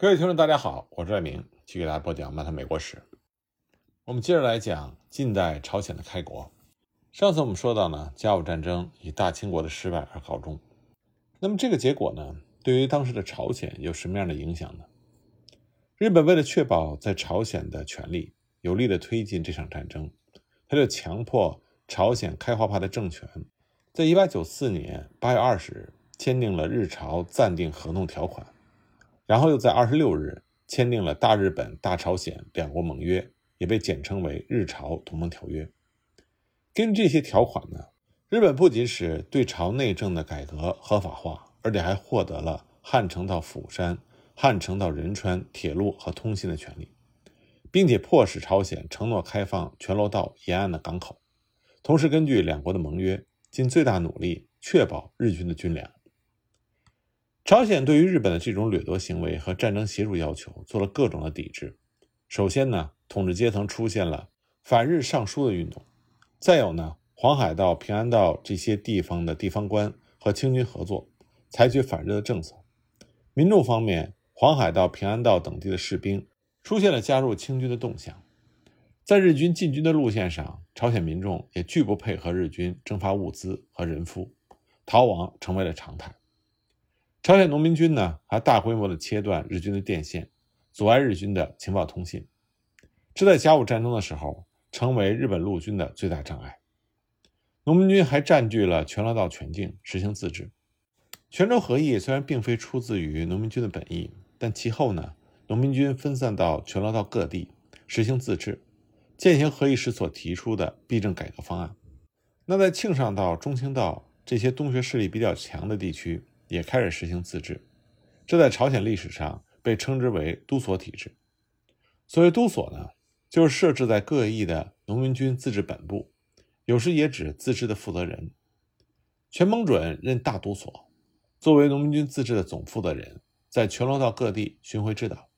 各位听众，大家好，我是爱明，继续给大家播讲《漫谈美国史》。我们接着来讲近代朝鲜的开国。上次我们说到呢，甲午战争以大清国的失败而告终。那么这个结果呢，对于当时的朝鲜有什么样的影响呢？日本为了确保在朝鲜的权利，有力的推进这场战争，他就强迫朝鲜开化派的政权，在1894年8月20日签订了日朝暂定合同条款。然后又在二十六日签订了大日本、大朝鲜两国盟约，也被简称为日朝同盟条约。根据这些条款呢，日本不仅使对朝内政的改革合法化，而且还获得了汉城到釜山、汉城到仁川铁路和通信的权利，并且迫使朝鲜承诺开放全罗道沿岸的港口，同时根据两国的盟约，尽最大努力确保日军的军粮。朝鲜对于日本的这种掠夺行为和战争协助要求做了各种的抵制。首先呢，统治阶层出现了反日上书的运动；再有呢，黄海道、平安道这些地方的地方官和清军合作，采取反日的政策。民众方面，黄海道、平安道等地的士兵出现了加入清军的动向。在日军进军的路线上，朝鲜民众也拒不配合日军征发物资和人夫，逃亡成为了常态。朝鲜农民军呢，还大规模的切断日军的电线，阻碍日军的情报通信。这在甲午战争的时候，成为日本陆军的最大障碍。农民军还占据了全罗道全境，实行自治。全州合议虽然并非出自于农民军的本意，但其后呢，农民军分散到全罗道各地，实行自治，践行合议时所提出的币政改革方案。那在庆尚道、中清道这些东学势力比较强的地区。也开始实行自治，这在朝鲜历史上被称之为都所体制。所谓都所呢，就是设置在各邑的农民军自治本部，有时也指自治的负责人。全蒙准任大都所，作为农民军自治的总负责人，在全罗道各地巡回指导。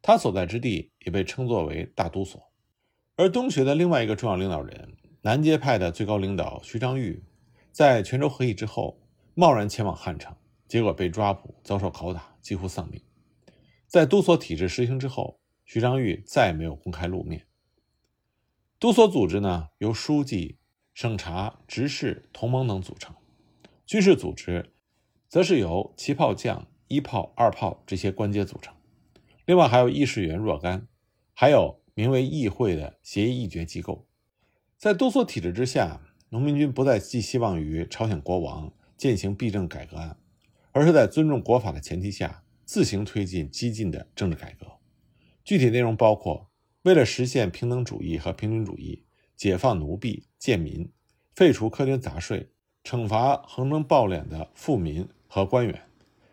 他所在之地也被称作为大都所。而东学的另外一个重要领导人，南街派的最高领导徐章玉，在泉州合议之后。贸然前往汉城，结果被抓捕，遭受拷打，几乎丧命。在都所体制实行之后，徐章玉再也没有公开露面。都所组织呢，由书记、省察、执事、同盟等组成；军事组织则是由旗炮将、一炮、二炮这些官阶组成。另外还有议事员若干，还有名为议会的协议议决机构。在都所体制之下，农民军不再寄希望于朝鲜国王。践行币政改革案，而是在尊重国法的前提下，自行推进激进的政治改革。具体内容包括：为了实现平等主义和平均主义，解放奴婢贱民，废除苛捐杂税，惩罚横征暴敛的富民和官员，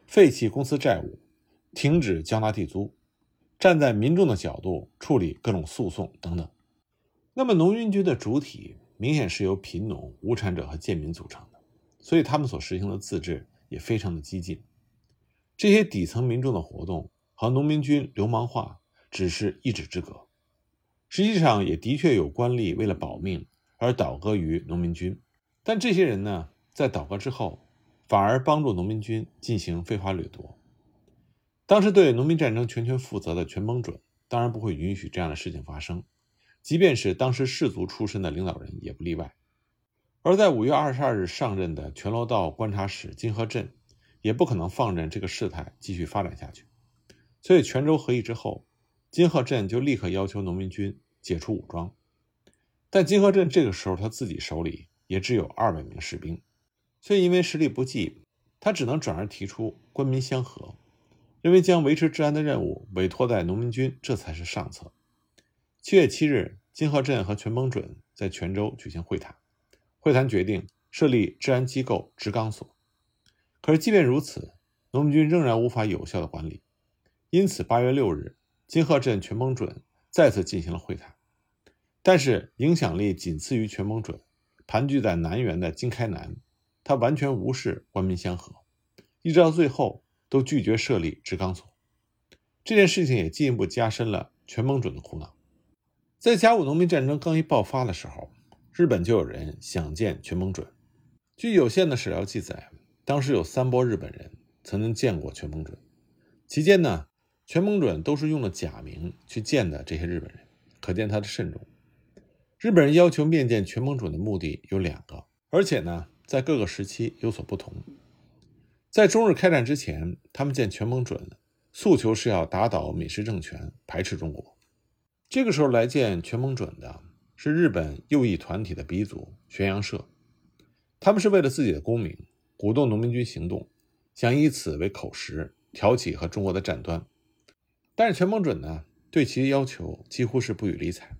废弃公司债务，停止交纳地租，站在民众的角度处理各种诉讼等等。那么，农民军的主体明显是由贫农、无产者和贱民组成。所以他们所实行的自治也非常的激进，这些底层民众的活动和农民军流氓化只是一纸之隔，实际上也的确有官吏为了保命而倒戈于农民军，但这些人呢，在倒戈之后，反而帮助农民军进行非法掠夺。当时对农民战争全权负责的全蒙准当然不会允许这样的事情发生，即便是当时士族出身的领导人也不例外。而在五月二十二日上任的全罗道观察使金河镇，也不可能放任这个事态继续发展下去。所以，泉州合议之后，金河镇就立刻要求农民军解除武装。但金河镇这个时候他自己手里也只有二百名士兵，所以因为实力不济，他只能转而提出官民相和，认为将维持治安的任务委托在农民军，这才是上策。七月七日，金河镇和全蒙准在泉州举行会谈。会谈决定设立治安机构直纲所，可是即便如此，农民军仍然无法有效的管理。因此，八月六日，金鹤镇全蒙准再次进行了会谈，但是影响力仅次于全蒙准、盘踞在南园的金开南，他完全无视官民相和，一直到最后都拒绝设立直纲所。这件事情也进一步加深了全蒙准的苦恼。在甲午农民战争刚一爆发的时候。日本就有人想见全蒙准。据有限的史料记载，当时有三波日本人曾经见过全蒙准。期间呢，全蒙准都是用了假名去见的这些日本人，可见他的慎重。日本人要求面见全蒙准的目的有两个，而且呢，在各个时期有所不同。在中日开战之前，他们见全蒙准，诉求是要打倒美式政权，排斥中国。这个时候来见全蒙准的是日本右翼团体的鼻祖玄阳社，他们是为了自己的功名，鼓动农民军行动，想以此为口实，挑起和中国的战端。但是全蒙准呢，对其要求几乎是不予理睬。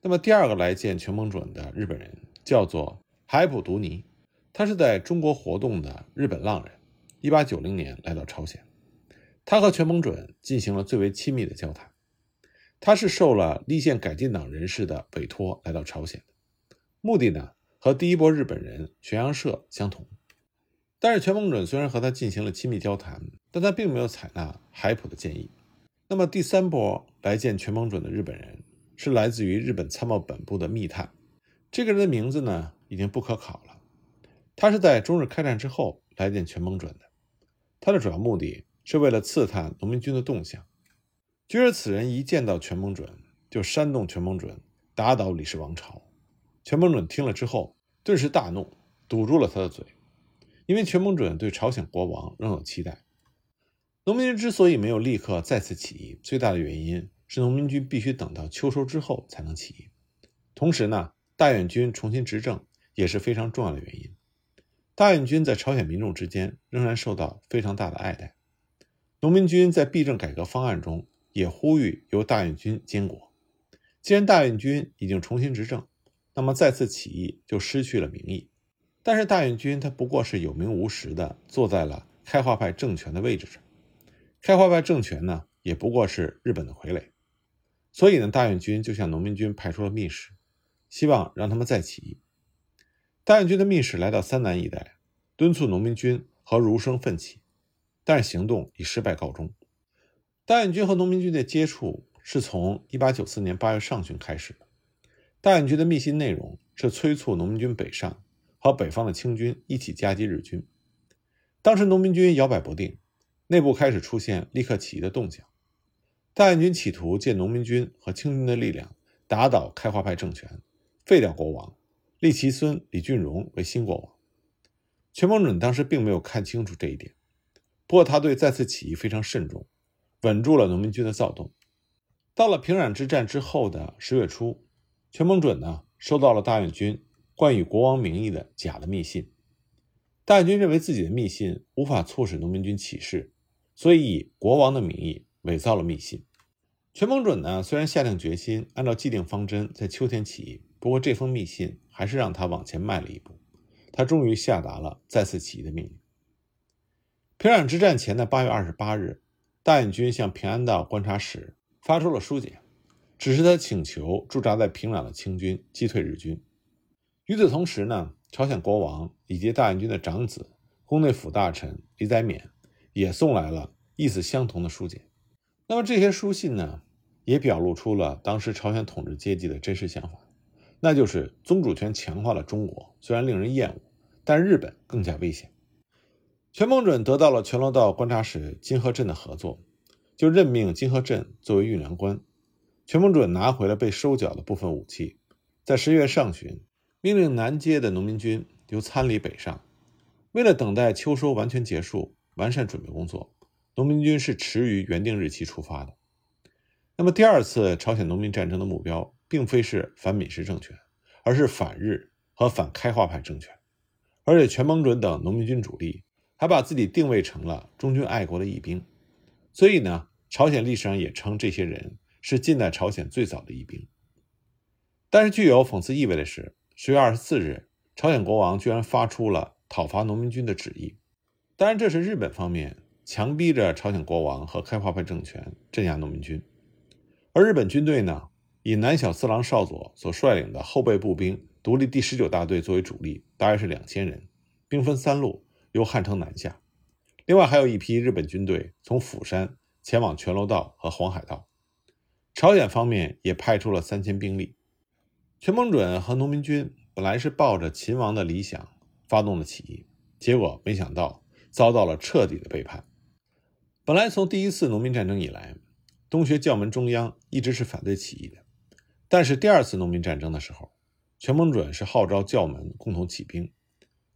那么第二个来见全蒙准的日本人叫做海普独尼，他是在中国活动的日本浪人。一八九零年来到朝鲜，他和全蒙准进行了最为亲密的交谈。他是受了立宪改进党人士的委托来到朝鲜的，目的呢和第一波日本人玄阳社相同。但是全蒙准虽然和他进行了亲密交谈，但他并没有采纳海普的建议。那么第三波来见全蒙准的日本人是来自于日本参谋本部的密探，这个人的名字呢已经不可考了。他是在中日开战之后来见全蒙准的，他的主要目的是为了刺探农民军的动向。据说此人一见到全蒙准就煽动全蒙准打倒李氏王朝。全蒙准听了之后顿时大怒，堵住了他的嘴，因为全蒙准对朝鲜国王仍有期待。农民军之所以没有立刻再次起义，最大的原因是农民军必须等到秋收之后才能起义。同时呢，大院军重新执政也是非常重要的原因。大院军在朝鲜民众之间仍然受到非常大的爱戴。农民军在币政改革方案中也呼吁由大院军监国。既然大院军已经重新执政，那么再次起义就失去了名义。但是大院军他不过是有名无实的坐在了开化派政权的位置上。开化派政权呢，也不过是日本的傀儡，所以呢，大院军就向农民军派出了密使，希望让他们再起义。大院军的密使来到三南一带，敦促农民军和儒生奋起，但是行动以失败告终。大眼军和农民军的接触是从1894年8月上旬开始的。大眼军的密信内容是催促农民军北上，和北方的清军一起夹击日军。当时农民军摇摆不定。内部开始出现立刻起义的动向，大眼军企图借农民军和清军的力量打倒开化派政权，废掉国王，立其孙李俊荣为新国王。全蒙准当时并没有看清楚这一点，不过他对再次起义非常慎重，稳住了农民军的躁动。到了平壤之战之后的十月初，全蒙准呢收到了大院军冠以国王名义的假的密信，大院军认为自己的密信无法促使农民军起事。所以以国王的名义伪造了密信。全蒙准呢，虽然下定决心按照既定方针在秋天起义，不过这封密信还是让他往前迈了一步。他终于下达了再次起义的命令。平壤之战前的八月二十八日，大院军向平安道观察使发出了书简，指示他请求驻扎在平壤的清军击退日军。与此同时呢，朝鲜国王以及大院军的长子宫内府大臣李载勉。也送来了意思相同的书简，那么这些书信呢，也表露出了当时朝鲜统治阶级的真实想法，那就是宗主权强化了中国，虽然令人厌恶，但日本更加危险。全蒙准得到了全罗道观察使金河镇的合作，就任命金河镇作为运粮官。全蒙准拿回了被收缴的部分武器，在十月上旬，命令南街的农民军由参里北上，为了等待秋收完全结束。完善准备工作，农民军是迟于原定日期出发的。那么，第二次朝鲜农民战争的目标并非是反闽氏政权，而是反日和反开化派政权。而且，全蒙准等农民军主力还把自己定位成了忠君爱国的义兵，所以呢，朝鲜历史上也称这些人是近代朝鲜最早的义兵。但是，具有讽刺意味的是，十月二十四日，朝鲜国王居然发出了讨伐农民军的旨意。当然，这是日本方面强逼着朝鲜国王和开化派政权镇压农民军，而日本军队呢，以南小四郎少佐所率领的后备步兵独立第十九大队作为主力，大约是两千人，兵分三路由汉城南下。另外还有一批日本军队从釜山前往全罗道和黄海道。朝鲜方面也派出了三千兵力。全蒙准和农民军本来是抱着秦王的理想发动的起义，结果没想到。遭到了彻底的背叛。本来从第一次农民战争以来，东学教门中央一直是反对起义的，但是第二次农民战争的时候，全蒙准是号召教门共同起兵。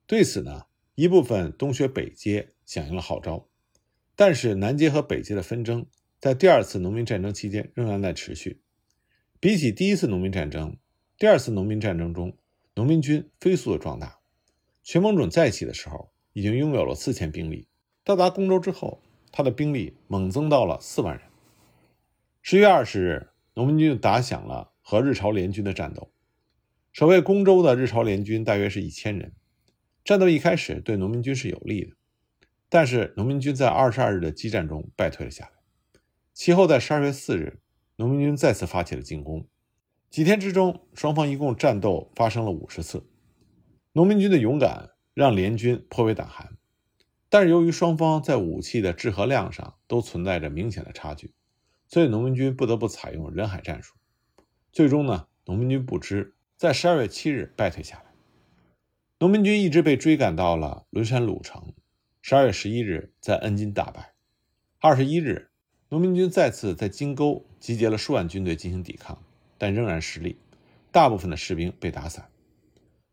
对此呢，一部分东学北街响应了号召，但是南街和北街的纷争在第二次农民战争期间仍然在持续。比起第一次农民战争，第二次农民战争中，农民军飞速的壮大。全蒙准再起的时候，已经拥有了四千兵力。到达公州之后，他的兵力猛增到了四万人。十月二十日，农民军打响了和日朝联军的战斗。守卫公州的日朝联军大约是一千人。战斗一开始对农民军是有利的，但是农民军在二十二日的激战中败退了下来。其后在十二月四日，农民军再次发起了进攻。几天之中，双方一共战斗发生了五十次。农民军的勇敢让联军颇为胆寒。但是由于双方在武器的质和量上都存在着明显的差距，所以农民军不得不采用人海战术。最终呢，农民军不知，在十二月七日败退下来。农民军一直被追赶到了轮山鲁城，十二月十一日在恩津大败。二十一日，农民军再次在金沟集结了数万军队进行抵抗，但仍然失利，大部分的士兵被打散。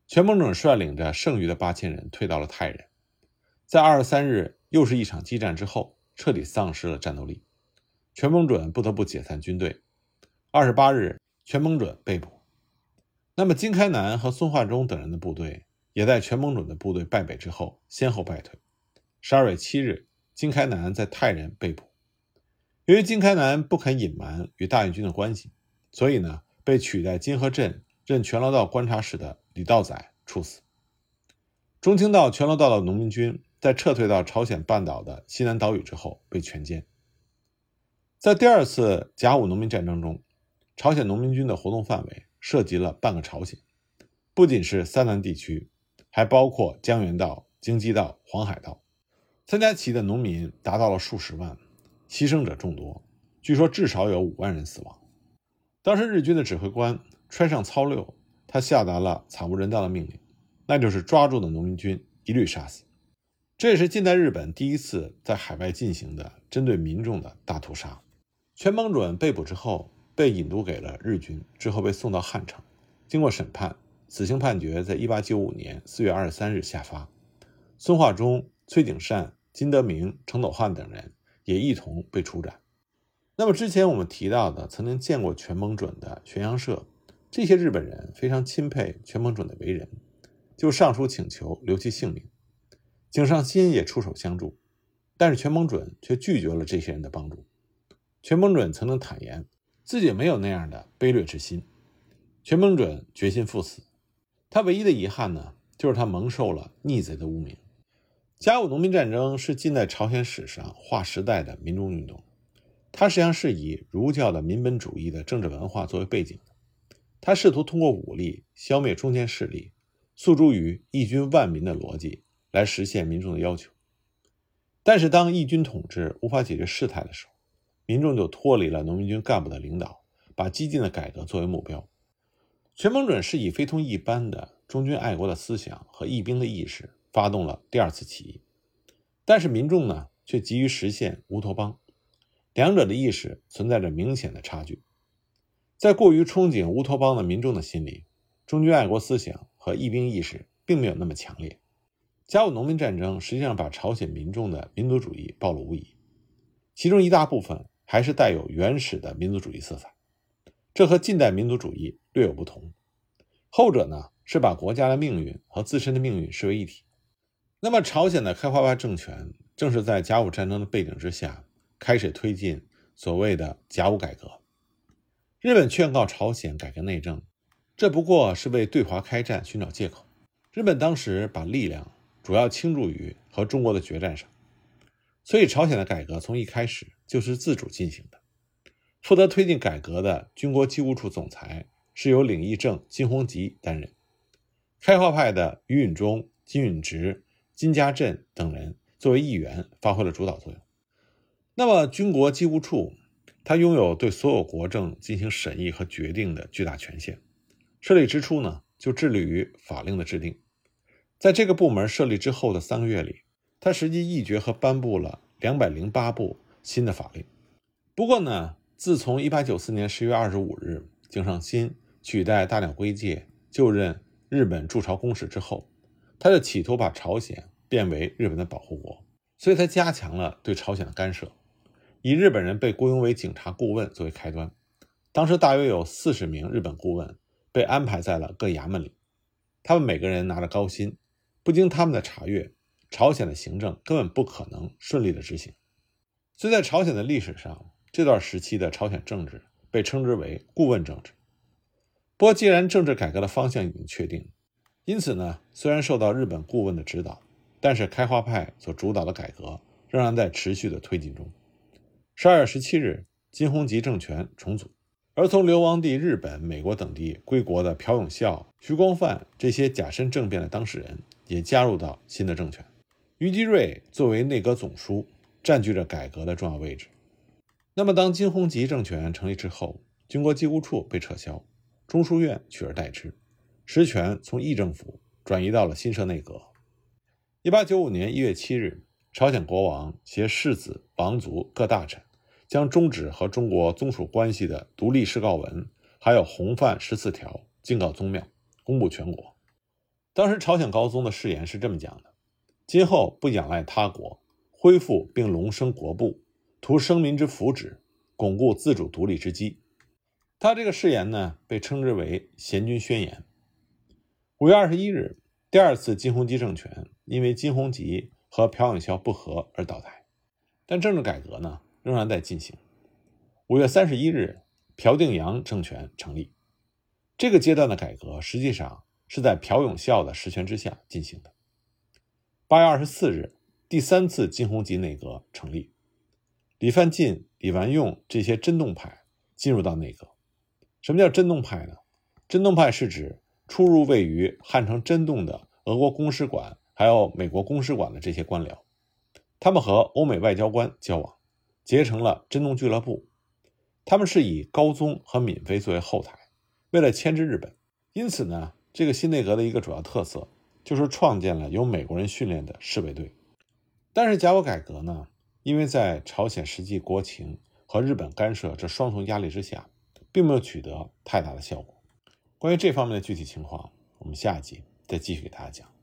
全蒙准率领着剩余的八千人退到了泰仁。在二十三日又是一场激战之后，彻底丧失了战斗力，全蒙准不得不解散军队。二十八日，全蒙准被捕。那么金开南和孙化忠等人的部队也在全蒙准的部队败北之后先后败退。十二月七日，金开南在泰仁被捕。由于金开南不肯隐瞒与大运军的关系，所以呢，被取代金河镇任全罗道观察使的李道载处死。中清道全罗道的农民军。在撤退到朝鲜半岛的西南岛屿之后，被全歼。在第二次甲午农民战争中，朝鲜农民军的活动范围涉及了半个朝鲜，不仅是三南地区，还包括江原道、京畿道、黄海道。参加起义的农民达到了数十万，牺牲者众多，据说至少有五万人死亡。当时日军的指挥官川上操六，他下达了惨无人道的命令，那就是抓住的农民军一律杀死。这也是近代日本第一次在海外进行的针对民众的大屠杀。全蒙准被捕之后，被引渡给了日军，之后被送到汉城，经过审判，死刑判决在1895年4月23日下发。孙化忠、崔景善、金德明、程斗汉等人也一同被处斩。那么之前我们提到的曾经见过全蒙准的玄阳社，这些日本人非常钦佩全蒙准的为人，就上书请求留其性命。井上新也出手相助，但是全蒙准却拒绝了这些人的帮助。全蒙准曾经坦言自己没有那样的卑劣之心。全蒙准决心赴死，他唯一的遗憾呢，就是他蒙受了逆贼的污名。甲午农民战争是近代朝鲜史上划时代的民众运动，它实际上是以儒教的民本主义的政治文化作为背景的。他试图通过武力消灭中间势力，诉诸于义军万民的逻辑。来实现民众的要求，但是当义军统治无法解决事态的时候，民众就脱离了农民军干部的领导，把激进的改革作为目标。全蒙准是以非同一般的忠君爱国的思想和义兵的意识发动了第二次起义，但是民众呢却急于实现乌托邦，两者的意识存在着明显的差距。在过于憧憬乌托邦的民众的心里，忠君爱国思想和义兵意识并没有那么强烈。甲午农民战争实际上把朝鲜民众的民族主义暴露无遗，其中一大部分还是带有原始的民族主义色彩，这和近代民族主义略有不同。后者呢是把国家的命运和自身的命运视为一体。那么，朝鲜的开化派政权正是在甲午战争的背景之下开始推进所谓的甲午改革。日本劝告朝鲜改革内政，这不过是为对华开战寻找借口。日本当时把力量。主要倾注于和中国的决战上，所以朝鲜的改革从一开始就是自主进行的。负责推进改革的军国机务处总裁是由领议正金弘吉担任，开化派的于允中、金允直、金家镇等人作为议员发挥了主导作用。那么，军国机务处它拥有对所有国政进行审议和决定的巨大权限，设立之初呢，就致力于法令的制定。在这个部门设立之后的三个月里，他实际议决和颁布了两百零八部新的法令。不过呢，自从1894年10月25日井上新取代大鸟圭介就任日本驻朝公使之后，他就企图把朝鲜变为日本的保护国，所以他加强了对朝鲜的干涉，以日本人被雇佣为警察顾问作为开端。当时大约有四十名日本顾问被安排在了各衙门里，他们每个人拿着高薪，不经他们的查阅，朝鲜的行政根本不可能顺利的执行。所以在朝鲜的历史上，这段时期的朝鲜政治被称之为顾问政治。不过，既然政治改革的方向已经确定，因此呢，虽然受到日本顾问的指导，但是开化派所主导的改革仍然在持续的推进中。十二月十七日，金弘吉政权重组。而从流亡地日本、美国等地归国的朴永孝、徐光范这些假身政变的当事人也加入到新的政权。于基瑞作为内阁总书，占据着改革的重要位置。那么，当金弘吉政权成立之后，军国机务处被撤销，中书院取而代之，实权从议政府转移到了新设内阁。一八九五年一月七日，朝鲜国王携世子、王族各大臣。将终止和中国宗属关系的独立誓告文，还有红范十四条，敬告宗庙，公布全国。当时朝鲜高宗的誓言是这么讲的：今后不仰赖他国，恢复并隆升国部，图生民之福祉，巩固自主独立之基。他这个誓言呢，被称之为贤君宣言。五月二十一日，第二次金弘基政权因为金弘吉和朴永孝不和而倒台，但政治改革呢？仍然在进行。五月三十一日，朴定阳政权成立。这个阶段的改革实际上是在朴永孝的实权之下进行的。八月二十四日，第三次金弘吉内阁成立，李范进、李完用这些真动派进入到内阁。什么叫真动派呢？真动派是指出入位于汉城真洞的俄国公使馆还有美国公使馆的这些官僚，他们和欧美外交官交往。结成了真洞俱乐部，他们是以高宗和闵妃作为后台，为了牵制日本，因此呢，这个新内阁的一个主要特色就是创建了由美国人训练的侍卫队。但是甲午改革呢，因为在朝鲜实际国情和日本干涉这双重压力之下，并没有取得太大的效果。关于这方面的具体情况，我们下一集再继续给大家讲。